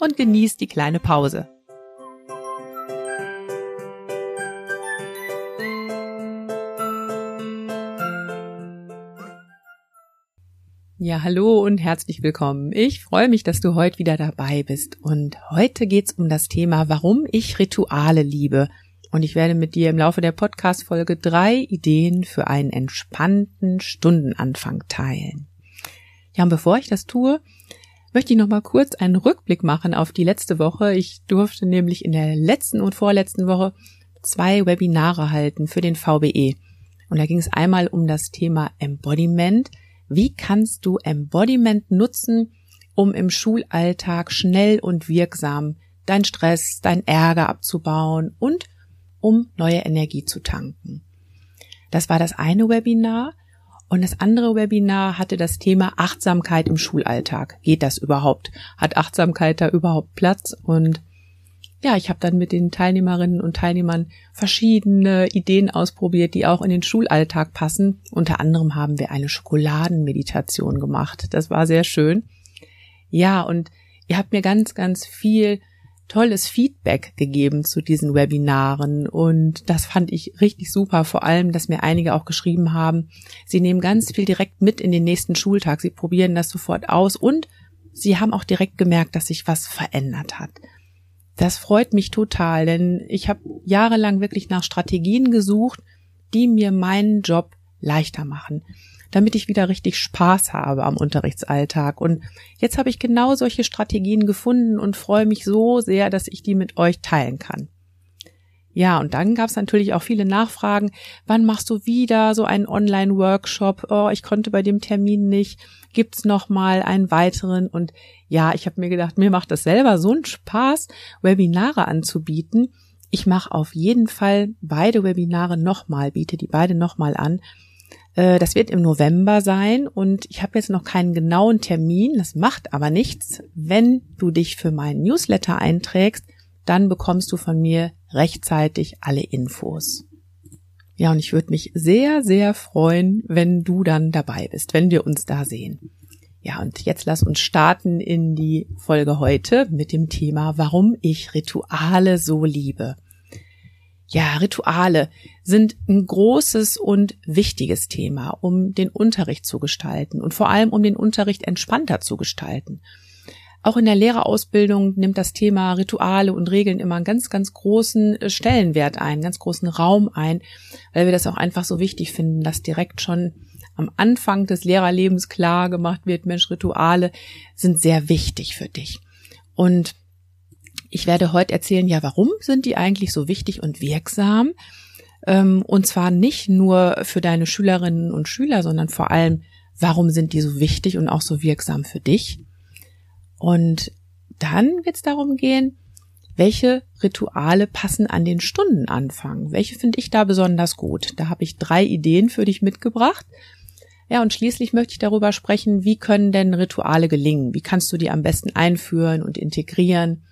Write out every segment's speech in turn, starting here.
und genieß die kleine Pause. Ja, hallo und herzlich willkommen. Ich freue mich, dass du heute wieder dabei bist. Und heute geht's um das Thema, warum ich Rituale liebe. Und ich werde mit dir im Laufe der Podcast-Folge drei Ideen für einen entspannten Stundenanfang teilen. Ja, und bevor ich das tue, möchte ich noch mal kurz einen Rückblick machen auf die letzte Woche. Ich durfte nämlich in der letzten und vorletzten Woche zwei Webinare halten für den VBE. Und da ging es einmal um das Thema Embodiment. Wie kannst du Embodiment nutzen, um im Schulalltag schnell und wirksam dein Stress, dein Ärger abzubauen und um neue Energie zu tanken? Das war das eine Webinar. Und das andere Webinar hatte das Thema Achtsamkeit im Schulalltag. Geht das überhaupt? Hat Achtsamkeit da überhaupt Platz? Und ja, ich habe dann mit den Teilnehmerinnen und Teilnehmern verschiedene Ideen ausprobiert, die auch in den Schulalltag passen. Unter anderem haben wir eine Schokoladenmeditation gemacht. Das war sehr schön. Ja, und ihr habt mir ganz, ganz viel tolles Feedback gegeben zu diesen Webinaren. Und das fand ich richtig super, vor allem, dass mir einige auch geschrieben haben, sie nehmen ganz viel direkt mit in den nächsten Schultag, sie probieren das sofort aus. Und sie haben auch direkt gemerkt, dass sich was verändert hat. Das freut mich total, denn ich habe jahrelang wirklich nach Strategien gesucht, die mir meinen Job leichter machen damit ich wieder richtig Spaß habe am Unterrichtsalltag. Und jetzt habe ich genau solche Strategien gefunden und freue mich so sehr, dass ich die mit euch teilen kann. Ja, und dann gab es natürlich auch viele Nachfragen. Wann machst du wieder so einen Online-Workshop? Oh, ich konnte bei dem Termin nicht. Gibt's noch mal einen weiteren? Und ja, ich habe mir gedacht, mir macht das selber so einen Spaß, Webinare anzubieten. Ich mache auf jeden Fall beide Webinare nochmal, biete die beide nochmal an. Äh, das wird im November sein und ich habe jetzt noch keinen genauen Termin. Das macht aber nichts. Wenn du dich für meinen Newsletter einträgst, dann bekommst du von mir rechtzeitig alle Infos. Ja, und ich würde mich sehr, sehr freuen, wenn du dann dabei bist, wenn wir uns da sehen. Ja, und jetzt lass uns starten in die Folge heute mit dem Thema, warum ich Rituale so liebe. Ja, Rituale sind ein großes und wichtiges Thema, um den Unterricht zu gestalten und vor allem um den Unterricht entspannter zu gestalten. Auch in der Lehrerausbildung nimmt das Thema Rituale und Regeln immer einen ganz, ganz großen äh, Stellenwert ein, einen ganz großen Raum ein, weil wir das auch einfach so wichtig finden, dass direkt schon am Anfang des Lehrerlebens klar gemacht wird, Mensch, Rituale sind sehr wichtig für dich. Und ich werde heute erzählen, ja, warum sind die eigentlich so wichtig und wirksam? Ähm, und zwar nicht nur für deine Schülerinnen und Schüler, sondern vor allem, warum sind die so wichtig und auch so wirksam für dich? Und dann wird es darum gehen, welche Rituale passen an den Stundenanfang? Welche finde ich da besonders gut? Da habe ich drei Ideen für dich mitgebracht. Ja, und schließlich möchte ich darüber sprechen, wie können denn Rituale gelingen? Wie kannst du die am besten einführen und integrieren?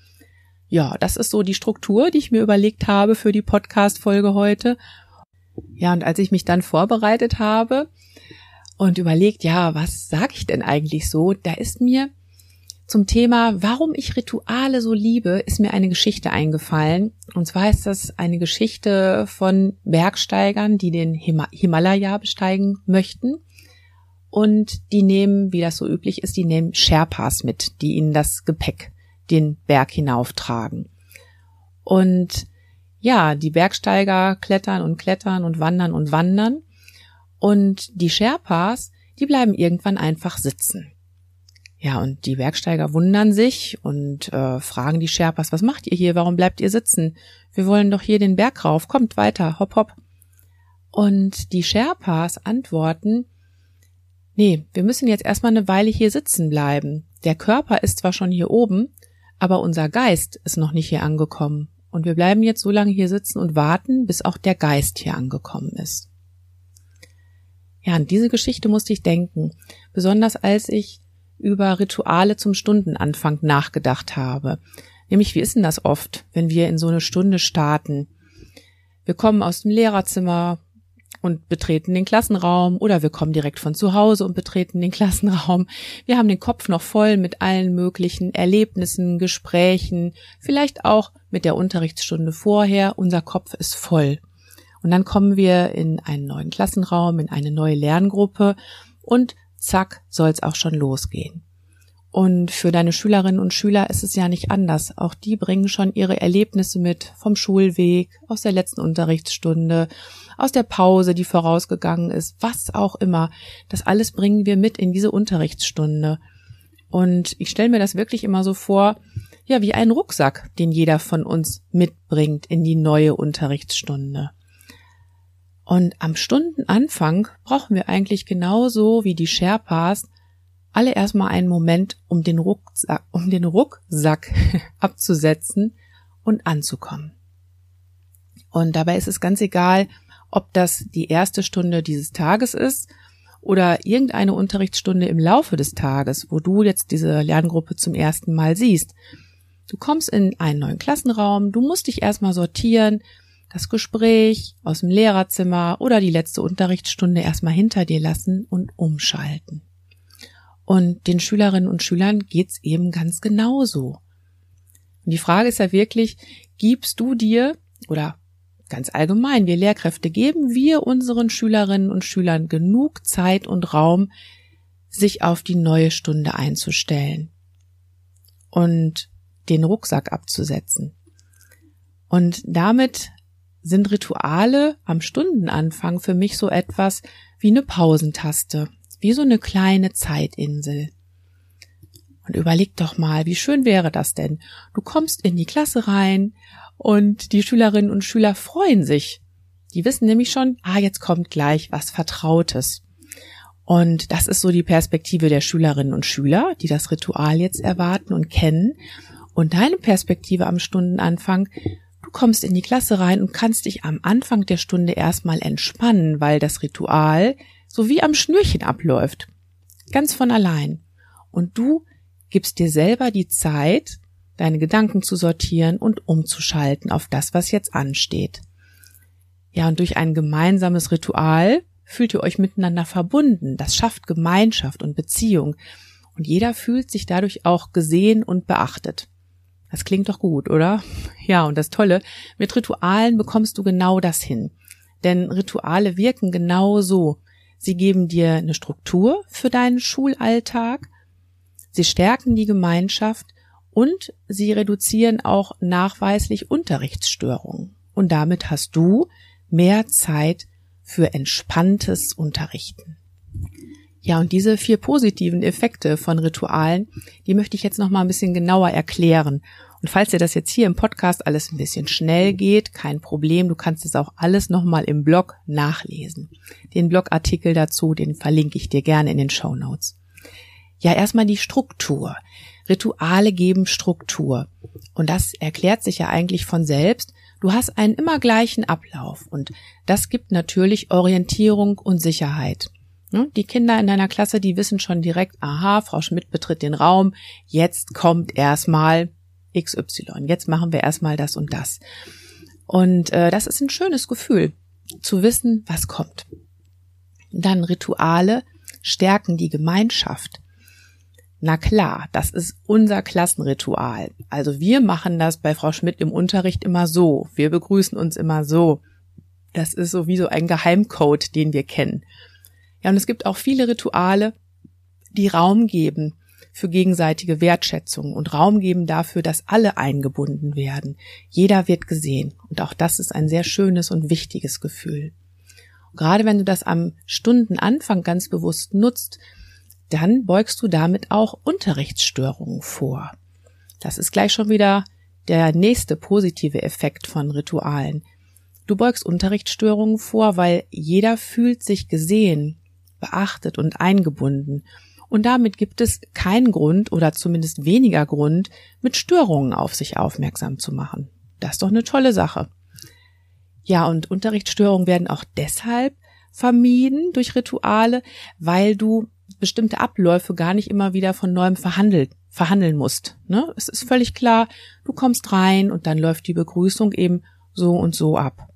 Ja, das ist so die Struktur, die ich mir überlegt habe für die Podcast-Folge heute. Ja, und als ich mich dann vorbereitet habe und überlegt, ja, was sage ich denn eigentlich so, da ist mir zum Thema, warum ich Rituale so liebe, ist mir eine Geschichte eingefallen. Und zwar ist das eine Geschichte von Bergsteigern, die den Himalaya besteigen möchten. Und die nehmen, wie das so üblich ist, die nehmen Sherpas mit, die ihnen das Gepäck den Berg hinauftragen. Und ja, die Bergsteiger klettern und klettern und wandern und wandern. Und die Sherpas, die bleiben irgendwann einfach sitzen. Ja, und die Bergsteiger wundern sich und äh, fragen die Sherpas, was macht ihr hier? Warum bleibt ihr sitzen? Wir wollen doch hier den Berg rauf. Kommt weiter, hopp, hopp. Und die Sherpas antworten, nee, wir müssen jetzt erstmal eine Weile hier sitzen bleiben. Der Körper ist zwar schon hier oben, aber unser Geist ist noch nicht hier angekommen. Und wir bleiben jetzt so lange hier sitzen und warten, bis auch der Geist hier angekommen ist. Ja, an diese Geschichte musste ich denken, besonders als ich über Rituale zum Stundenanfang nachgedacht habe. Nämlich, wie ist denn das oft, wenn wir in so eine Stunde starten? Wir kommen aus dem Lehrerzimmer und betreten den Klassenraum oder wir kommen direkt von zu Hause und betreten den Klassenraum. Wir haben den Kopf noch voll mit allen möglichen Erlebnissen, Gesprächen, vielleicht auch mit der Unterrichtsstunde vorher. Unser Kopf ist voll. Und dann kommen wir in einen neuen Klassenraum, in eine neue Lerngruppe und zack, soll's auch schon losgehen. Und für deine Schülerinnen und Schüler ist es ja nicht anders. Auch die bringen schon ihre Erlebnisse mit vom Schulweg, aus der letzten Unterrichtsstunde, aus der Pause, die vorausgegangen ist, was auch immer. Das alles bringen wir mit in diese Unterrichtsstunde. Und ich stelle mir das wirklich immer so vor, ja, wie ein Rucksack, den jeder von uns mitbringt in die neue Unterrichtsstunde. Und am Stundenanfang brauchen wir eigentlich genauso wie die Sherpas alle erstmal einen Moment, um den Rucksack, um den Rucksack abzusetzen und anzukommen. Und dabei ist es ganz egal, ob das die erste Stunde dieses Tages ist oder irgendeine Unterrichtsstunde im Laufe des Tages, wo du jetzt diese Lerngruppe zum ersten Mal siehst. Du kommst in einen neuen Klassenraum, du musst dich erstmal sortieren, das Gespräch aus dem Lehrerzimmer oder die letzte Unterrichtsstunde erstmal hinter dir lassen und umschalten. Und den Schülerinnen und Schülern geht's eben ganz genauso. Und die Frage ist ja wirklich, gibst du dir oder ganz allgemein, wir Lehrkräfte geben wir unseren Schülerinnen und Schülern genug Zeit und Raum, sich auf die neue Stunde einzustellen und den Rucksack abzusetzen. Und damit sind Rituale am Stundenanfang für mich so etwas wie eine Pausentaste, wie so eine kleine Zeitinsel. Und überleg doch mal, wie schön wäre das denn? Du kommst in die Klasse rein und die Schülerinnen und Schüler freuen sich. Die wissen nämlich schon, ah, jetzt kommt gleich was Vertrautes. Und das ist so die Perspektive der Schülerinnen und Schüler, die das Ritual jetzt erwarten und kennen. Und deine Perspektive am Stundenanfang, Du kommst in die Klasse rein und kannst dich am Anfang der Stunde erstmal entspannen, weil das Ritual so wie am Schnürchen abläuft. Ganz von allein. Und du gibst dir selber die Zeit, deine Gedanken zu sortieren und umzuschalten auf das, was jetzt ansteht. Ja, und durch ein gemeinsames Ritual fühlt ihr euch miteinander verbunden. Das schafft Gemeinschaft und Beziehung. Und jeder fühlt sich dadurch auch gesehen und beachtet. Das klingt doch gut, oder? Ja, und das Tolle, mit Ritualen bekommst du genau das hin. Denn Rituale wirken genau so. Sie geben dir eine Struktur für deinen Schulalltag, sie stärken die Gemeinschaft und sie reduzieren auch nachweislich Unterrichtsstörungen. Und damit hast du mehr Zeit für entspanntes Unterrichten. Ja, und diese vier positiven Effekte von Ritualen, die möchte ich jetzt noch mal ein bisschen genauer erklären. Und falls dir das jetzt hier im Podcast alles ein bisschen schnell geht, kein Problem, du kannst es auch alles noch mal im Blog nachlesen. Den Blogartikel dazu, den verlinke ich dir gerne in den Show Notes. Ja, erstmal die Struktur. Rituale geben Struktur. Und das erklärt sich ja eigentlich von selbst. Du hast einen immer gleichen Ablauf und das gibt natürlich Orientierung und Sicherheit. Ne? Die Kinder in deiner Klasse, die wissen schon direkt, aha, Frau Schmidt betritt den Raum, jetzt kommt erstmal XY, jetzt machen wir erstmal das und das. Und äh, das ist ein schönes Gefühl, zu wissen, was kommt. Dann Rituale stärken die Gemeinschaft. Na klar, das ist unser Klassenritual. Also wir machen das bei Frau Schmidt im Unterricht immer so. Wir begrüßen uns immer so. Das ist so wie so ein Geheimcode, den wir kennen. Ja, und es gibt auch viele Rituale, die Raum geben für gegenseitige Wertschätzung und Raum geben dafür, dass alle eingebunden werden. Jeder wird gesehen. Und auch das ist ein sehr schönes und wichtiges Gefühl. gerade wenn du das am Stundenanfang ganz bewusst nutzt, dann beugst du damit auch Unterrichtsstörungen vor. Das ist gleich schon wieder der nächste positive Effekt von Ritualen. Du beugst Unterrichtsstörungen vor, weil jeder fühlt sich gesehen, beachtet und eingebunden. Und damit gibt es keinen Grund oder zumindest weniger Grund, mit Störungen auf sich aufmerksam zu machen. Das ist doch eine tolle Sache. Ja, und Unterrichtsstörungen werden auch deshalb vermieden durch Rituale, weil du bestimmte Abläufe gar nicht immer wieder von neuem verhandelt, verhandeln musst. Ne? Es ist völlig klar, du kommst rein und dann läuft die Begrüßung eben so und so ab.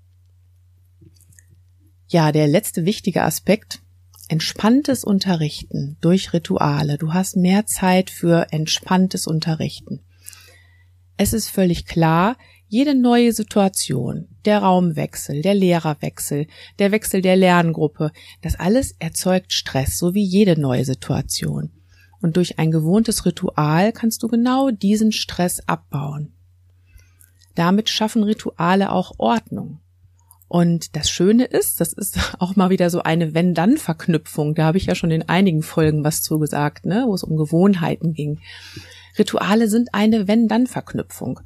Ja, der letzte wichtige Aspekt, entspanntes Unterrichten durch Rituale. Du hast mehr Zeit für entspanntes Unterrichten. Es ist völlig klar, jede neue Situation, der Raumwechsel, der Lehrerwechsel, der Wechsel der Lerngruppe, das alles erzeugt Stress, so wie jede neue Situation. Und durch ein gewohntes Ritual kannst du genau diesen Stress abbauen. Damit schaffen Rituale auch Ordnung. Und das Schöne ist, das ist auch mal wieder so eine Wenn-Dann-Verknüpfung. Da habe ich ja schon in einigen Folgen was zugesagt, ne, wo es um Gewohnheiten ging. Rituale sind eine Wenn-Dann-Verknüpfung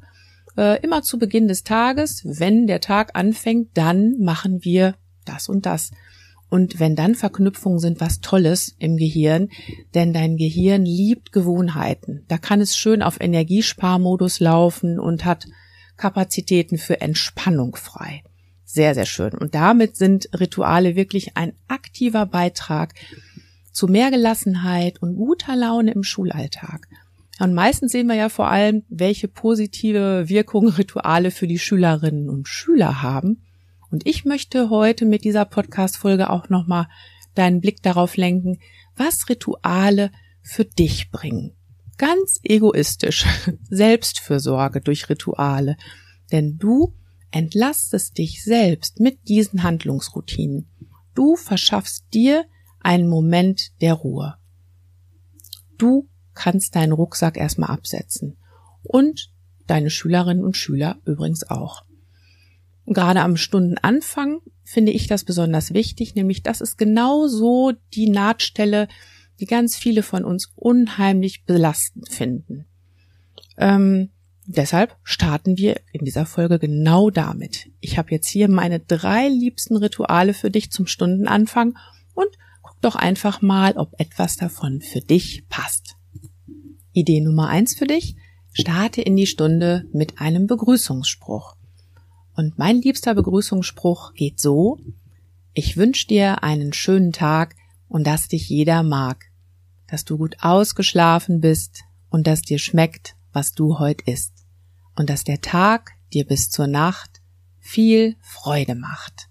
äh, immer zu Beginn des Tages, wenn der Tag anfängt, dann machen wir das und das. Und wenn dann Verknüpfungen sind, was Tolles im Gehirn, denn dein Gehirn liebt Gewohnheiten. Da kann es schön auf Energiesparmodus laufen und hat Kapazitäten für Entspannung frei. Sehr, sehr schön. Und damit sind Rituale wirklich ein aktiver Beitrag zu mehr Gelassenheit und guter Laune im Schulalltag. Und meistens sehen wir ja vor allem, welche positive Wirkung Rituale für die Schülerinnen und Schüler haben. Und ich möchte heute mit dieser Podcast-Folge auch nochmal deinen Blick darauf lenken, was Rituale für dich bringen. Ganz egoistisch. Selbstfürsorge durch Rituale. Denn du entlastest dich selbst mit diesen Handlungsroutinen. Du verschaffst dir einen Moment der Ruhe. Du kannst deinen Rucksack erstmal absetzen. Und deine Schülerinnen und Schüler übrigens auch. Gerade am Stundenanfang finde ich das besonders wichtig, nämlich das ist genau so die Nahtstelle, die ganz viele von uns unheimlich belastend finden. Ähm, deshalb starten wir in dieser Folge genau damit. Ich habe jetzt hier meine drei liebsten Rituale für dich zum Stundenanfang und guck doch einfach mal, ob etwas davon für dich passt. Idee Nummer eins für dich. Starte in die Stunde mit einem Begrüßungsspruch. Und mein liebster Begrüßungsspruch geht so. Ich wünsche dir einen schönen Tag und dass dich jeder mag. Dass du gut ausgeschlafen bist und dass dir schmeckt, was du heute isst. Und dass der Tag dir bis zur Nacht viel Freude macht.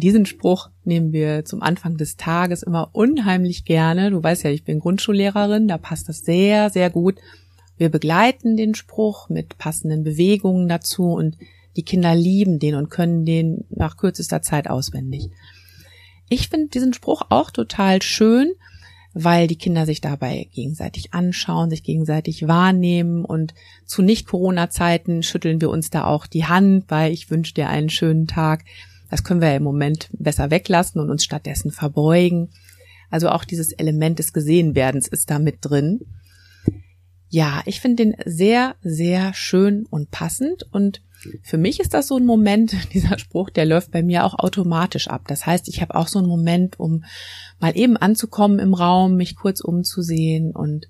Diesen Spruch nehmen wir zum Anfang des Tages immer unheimlich gerne. Du weißt ja, ich bin Grundschullehrerin, da passt das sehr, sehr gut. Wir begleiten den Spruch mit passenden Bewegungen dazu und die Kinder lieben den und können den nach kürzester Zeit auswendig. Ich finde diesen Spruch auch total schön, weil die Kinder sich dabei gegenseitig anschauen, sich gegenseitig wahrnehmen und zu Nicht-Corona-Zeiten schütteln wir uns da auch die Hand, weil ich wünsche dir einen schönen Tag. Das können wir im Moment besser weglassen und uns stattdessen verbeugen. Also auch dieses Element des Gesehenwerdens ist da mit drin. Ja, ich finde den sehr, sehr schön und passend und für mich ist das so ein Moment, dieser Spruch, der läuft bei mir auch automatisch ab. Das heißt, ich habe auch so einen Moment, um mal eben anzukommen im Raum, mich kurz umzusehen und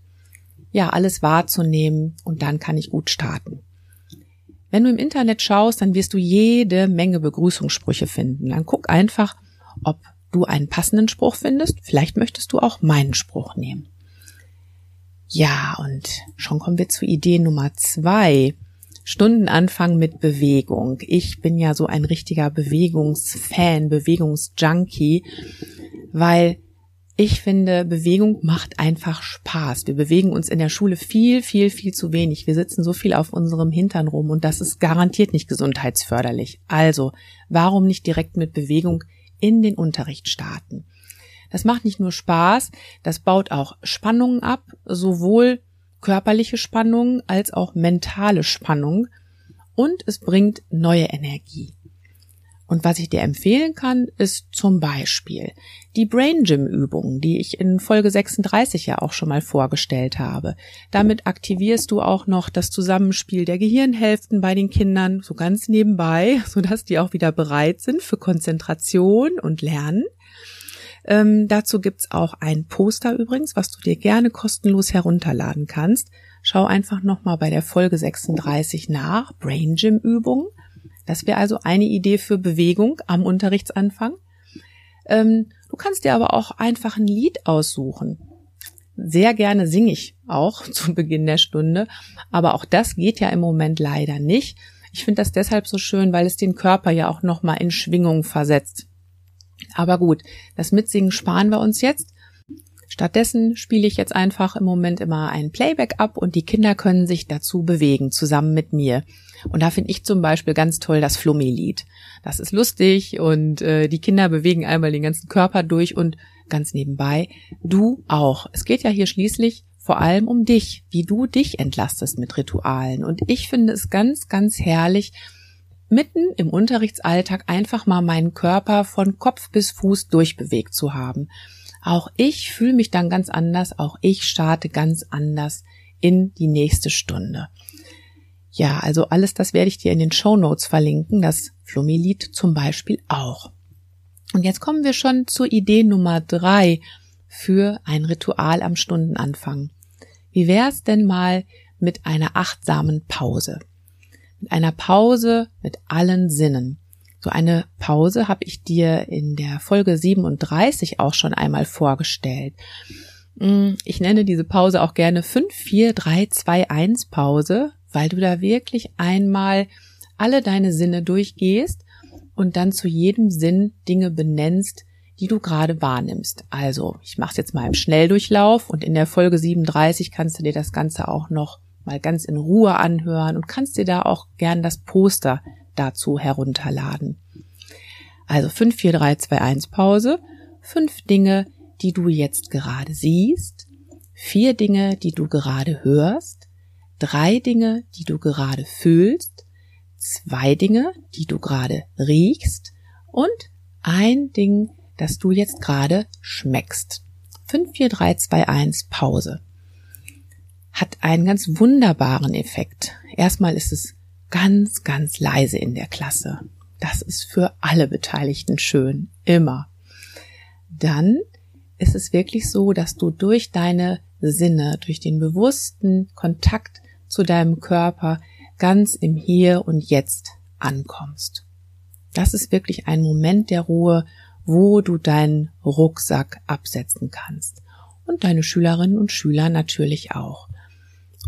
ja, alles wahrzunehmen und dann kann ich gut starten. Wenn du im Internet schaust, dann wirst du jede Menge Begrüßungssprüche finden. Dann guck einfach, ob du einen passenden Spruch findest. Vielleicht möchtest du auch meinen Spruch nehmen. Ja, und schon kommen wir zu Idee Nummer zwei. Stundenanfang mit Bewegung. Ich bin ja so ein richtiger Bewegungsfan, Bewegungsjunkie, weil ich finde, Bewegung macht einfach Spaß. Wir bewegen uns in der Schule viel, viel, viel zu wenig. Wir sitzen so viel auf unserem Hintern rum und das ist garantiert nicht gesundheitsförderlich. Also, warum nicht direkt mit Bewegung in den Unterricht starten? Das macht nicht nur Spaß, das baut auch Spannungen ab, sowohl körperliche Spannung als auch mentale Spannung und es bringt neue Energie. Und was ich dir empfehlen kann, ist zum Beispiel die Brain Gym Übungen, die ich in Folge 36 ja auch schon mal vorgestellt habe. Damit aktivierst du auch noch das Zusammenspiel der Gehirnhälften bei den Kindern so ganz nebenbei, sodass die auch wieder bereit sind für Konzentration und Lernen. Ähm, dazu gibt's auch ein Poster übrigens, was du dir gerne kostenlos herunterladen kannst. Schau einfach nochmal bei der Folge 36 nach, Brain Gym Übungen. Das wäre also eine Idee für Bewegung am Unterrichtsanfang. Ähm, du kannst dir aber auch einfach ein Lied aussuchen. Sehr gerne singe ich auch zu Beginn der Stunde, aber auch das geht ja im Moment leider nicht. Ich finde das deshalb so schön, weil es den Körper ja auch nochmal in Schwingung versetzt. Aber gut, das Mitsingen sparen wir uns jetzt. Stattdessen spiele ich jetzt einfach im Moment immer ein Playback ab und die Kinder können sich dazu bewegen, zusammen mit mir. Und da finde ich zum Beispiel ganz toll das Flummi-Lied. Das ist lustig und äh, die Kinder bewegen einmal den ganzen Körper durch und ganz nebenbei, du auch. Es geht ja hier schließlich vor allem um dich, wie du dich entlastest mit Ritualen. Und ich finde es ganz, ganz herrlich, mitten im Unterrichtsalltag einfach mal meinen Körper von Kopf bis Fuß durchbewegt zu haben. Auch ich fühle mich dann ganz anders, auch ich starte ganz anders in die nächste Stunde. Ja, also alles das werde ich dir in den Show Notes verlinken, das Flummi-Lied zum Beispiel auch. Und jetzt kommen wir schon zur Idee Nummer drei für ein Ritual am Stundenanfang. Wie wär's denn mal mit einer achtsamen Pause? Mit einer Pause mit allen Sinnen. So eine Pause habe ich dir in der Folge 37 auch schon einmal vorgestellt. Mm, ich nenne diese Pause auch gerne 5, 4, 3, 2, 1 Pause, weil du da wirklich einmal alle deine Sinne durchgehst und dann zu jedem Sinn Dinge benennst, die du gerade wahrnimmst. Also, ich mache es jetzt mal im Schnelldurchlauf und in der Folge 37 kannst du dir das Ganze auch noch mal ganz in Ruhe anhören und kannst dir da auch gern das Poster dazu herunterladen. Also 5, 4, 3, 2, 1 Pause. Fünf Dinge, die du jetzt gerade siehst. Vier Dinge, die du gerade hörst. Drei Dinge, die du gerade fühlst. Zwei Dinge, die du gerade riechst. Und ein Ding, das du jetzt gerade schmeckst. 5, 4, 3, 2, 1 Pause. Hat einen ganz wunderbaren Effekt. Erstmal ist es ganz, ganz leise in der Klasse. Das ist für alle Beteiligten schön, immer. Dann ist es wirklich so, dass du durch deine Sinne, durch den bewussten Kontakt zu deinem Körper ganz im Hier und Jetzt ankommst. Das ist wirklich ein Moment der Ruhe, wo du deinen Rucksack absetzen kannst. Und deine Schülerinnen und Schüler natürlich auch.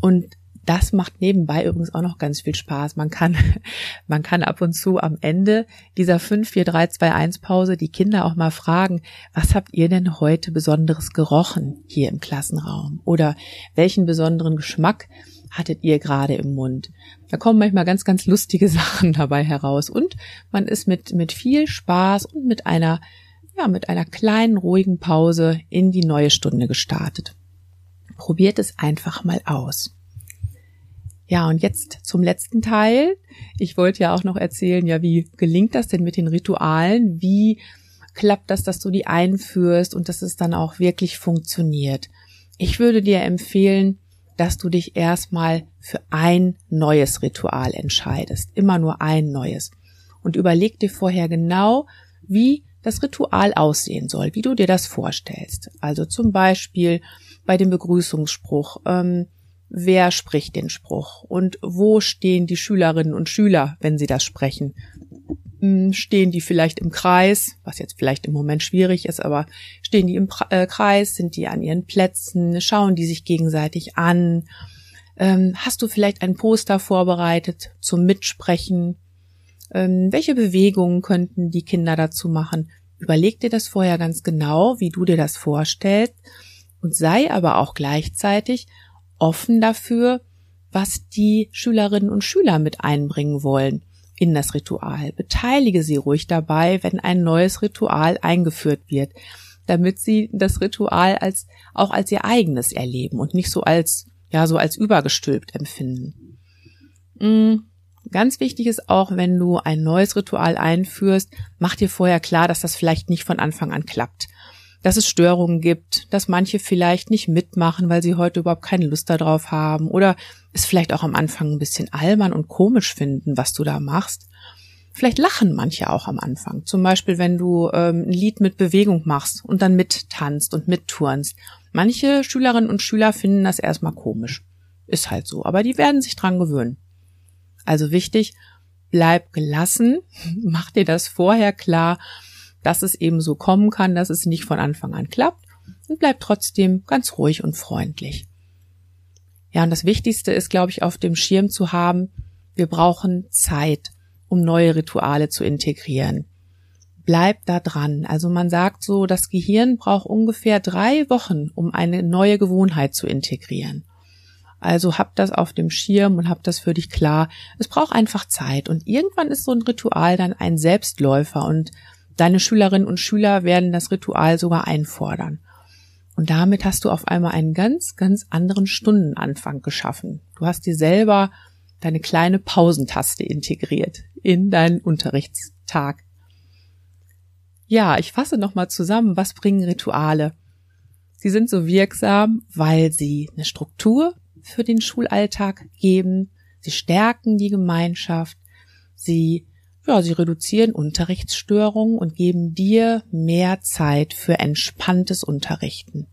Und das macht nebenbei übrigens auch noch ganz viel Spaß. Man kann, man kann ab und zu am Ende dieser 5, 4, 3, 2, 1 Pause die Kinder auch mal fragen, was habt ihr denn heute Besonderes gerochen hier im Klassenraum? Oder welchen besonderen Geschmack hattet ihr gerade im Mund? Da kommen manchmal ganz, ganz lustige Sachen dabei heraus. Und man ist mit, mit viel Spaß und mit einer, ja, mit einer kleinen, ruhigen Pause in die neue Stunde gestartet. Probiert es einfach mal aus. Ja, und jetzt zum letzten Teil. Ich wollte ja auch noch erzählen, ja, wie gelingt das denn mit den Ritualen? Wie klappt das, dass du die einführst und dass es dann auch wirklich funktioniert? Ich würde dir empfehlen, dass du dich erstmal für ein neues Ritual entscheidest. Immer nur ein neues. Und überleg dir vorher genau, wie das Ritual aussehen soll, wie du dir das vorstellst. Also zum Beispiel bei dem Begrüßungsspruch. Ähm, wer spricht den Spruch und wo stehen die Schülerinnen und Schüler, wenn sie das sprechen. Hm, stehen die vielleicht im Kreis, was jetzt vielleicht im Moment schwierig ist, aber stehen die im äh, Kreis, sind die an ihren Plätzen, schauen die sich gegenseitig an? Ähm, hast du vielleicht ein Poster vorbereitet zum Mitsprechen? Ähm, welche Bewegungen könnten die Kinder dazu machen? Überleg dir das vorher ganz genau, wie du dir das vorstellst und sei aber auch gleichzeitig offen dafür, was die Schülerinnen und Schüler mit einbringen wollen in das Ritual. Beteilige sie ruhig dabei, wenn ein neues Ritual eingeführt wird, damit sie das Ritual als, auch als ihr eigenes erleben und nicht so als, ja, so als übergestülpt empfinden. Mhm. Ganz wichtig ist auch, wenn du ein neues Ritual einführst, mach dir vorher klar, dass das vielleicht nicht von Anfang an klappt dass es Störungen gibt, dass manche vielleicht nicht mitmachen, weil sie heute überhaupt keine Lust darauf haben oder es vielleicht auch am Anfang ein bisschen albern und komisch finden, was du da machst. Vielleicht lachen manche auch am Anfang. Zum Beispiel, wenn du ähm, ein Lied mit Bewegung machst und dann mittanzt und mitturnst. Manche Schülerinnen und Schüler finden das erstmal komisch. Ist halt so, aber die werden sich dran gewöhnen. Also wichtig, bleib gelassen, mach dir das vorher klar, dass es eben so kommen kann, dass es nicht von Anfang an klappt und bleib trotzdem ganz ruhig und freundlich. Ja, und das Wichtigste ist, glaube ich, auf dem Schirm zu haben, wir brauchen Zeit, um neue Rituale zu integrieren. Bleib da dran. Also man sagt so, das Gehirn braucht ungefähr drei Wochen, um eine neue Gewohnheit zu integrieren. Also hab das auf dem Schirm und hab das für dich klar. Es braucht einfach Zeit und irgendwann ist so ein Ritual dann ein Selbstläufer und deine Schülerinnen und Schüler werden das Ritual sogar einfordern. Und damit hast du auf einmal einen ganz, ganz anderen Stundenanfang geschaffen. Du hast dir selber deine kleine Pausentaste integriert in deinen Unterrichtstag. Ja, ich fasse nochmal zusammen, was bringen Rituale? Sie sind so wirksam, weil sie eine Struktur für den Schulalltag geben, sie stärken die Gemeinschaft, sie ja, sie reduzieren Unterrichtsstörungen und geben dir mehr Zeit für entspanntes Unterrichten.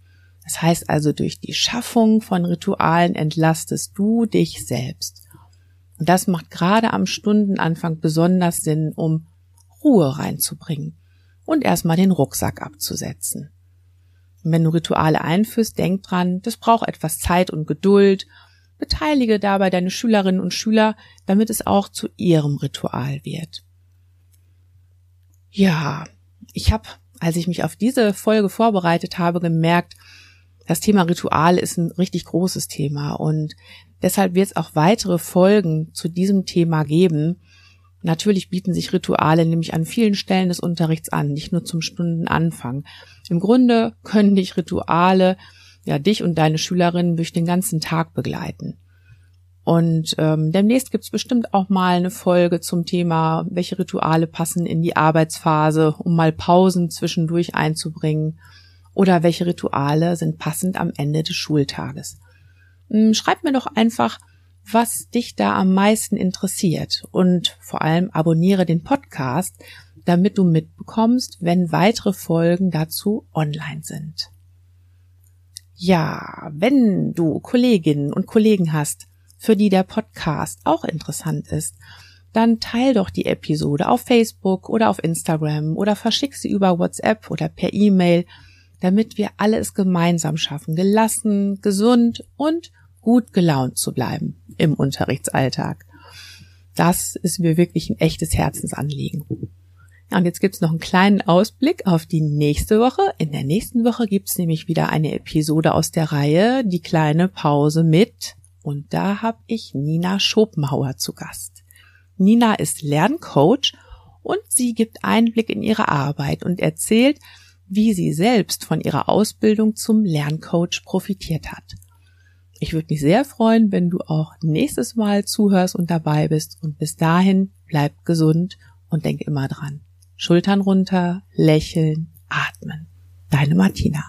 Das heißt also, durch die Schaffung von Ritualen entlastest du dich selbst. Und das macht gerade am Stundenanfang besonders Sinn, um Ruhe reinzubringen und erstmal den Rucksack abzusetzen. Und wenn du Rituale einführst, denk dran, das braucht etwas Zeit und Geduld. Beteilige dabei deine Schülerinnen und Schüler, damit es auch zu ihrem Ritual wird. Ja, ich habe, als ich mich auf diese Folge vorbereitet habe, gemerkt, das Thema Ritual ist ein richtig großes Thema und deshalb wird es auch weitere Folgen zu diesem Thema geben. Natürlich bieten sich Rituale nämlich an vielen Stellen des Unterrichts an, nicht nur zum Stundenanfang. Im Grunde können dich Rituale ja dich und deine Schülerinnen durch den ganzen Tag begleiten. Und ähm, demnächst gibt's bestimmt auch mal eine Folge zum Thema, welche Rituale passen in die Arbeitsphase, um mal Pausen zwischendurch einzubringen oder welche Rituale sind passend am Ende des Schultages. Hm, schreib mir doch einfach, was dich da am meisten interessiert und vor allem abonniere den Podcast, damit du mitbekommst, wenn weitere Folgen dazu online sind. Ja, wenn du Kolleginnen und Kollegen hast, für die der Podcast auch interessant ist, dann teil doch die Episode auf Facebook oder auf Instagram oder verschick sie über WhatsApp oder per E-Mail damit wir alle es gemeinsam schaffen, gelassen, gesund und gut gelaunt zu bleiben im Unterrichtsalltag. Das ist mir wirklich ein echtes Herzensanliegen. Ja, und jetzt gibt's noch einen kleinen Ausblick auf die nächste Woche. In der nächsten Woche gibt's nämlich wieder eine Episode aus der Reihe Die kleine Pause mit. Und da habe ich Nina Schopenhauer zu Gast. Nina ist Lerncoach und sie gibt Einblick in ihre Arbeit und erzählt, wie sie selbst von ihrer Ausbildung zum Lerncoach profitiert hat. Ich würde mich sehr freuen, wenn du auch nächstes Mal zuhörst und dabei bist und bis dahin bleib gesund und denk immer dran. Schultern runter, lächeln, atmen. Deine Martina.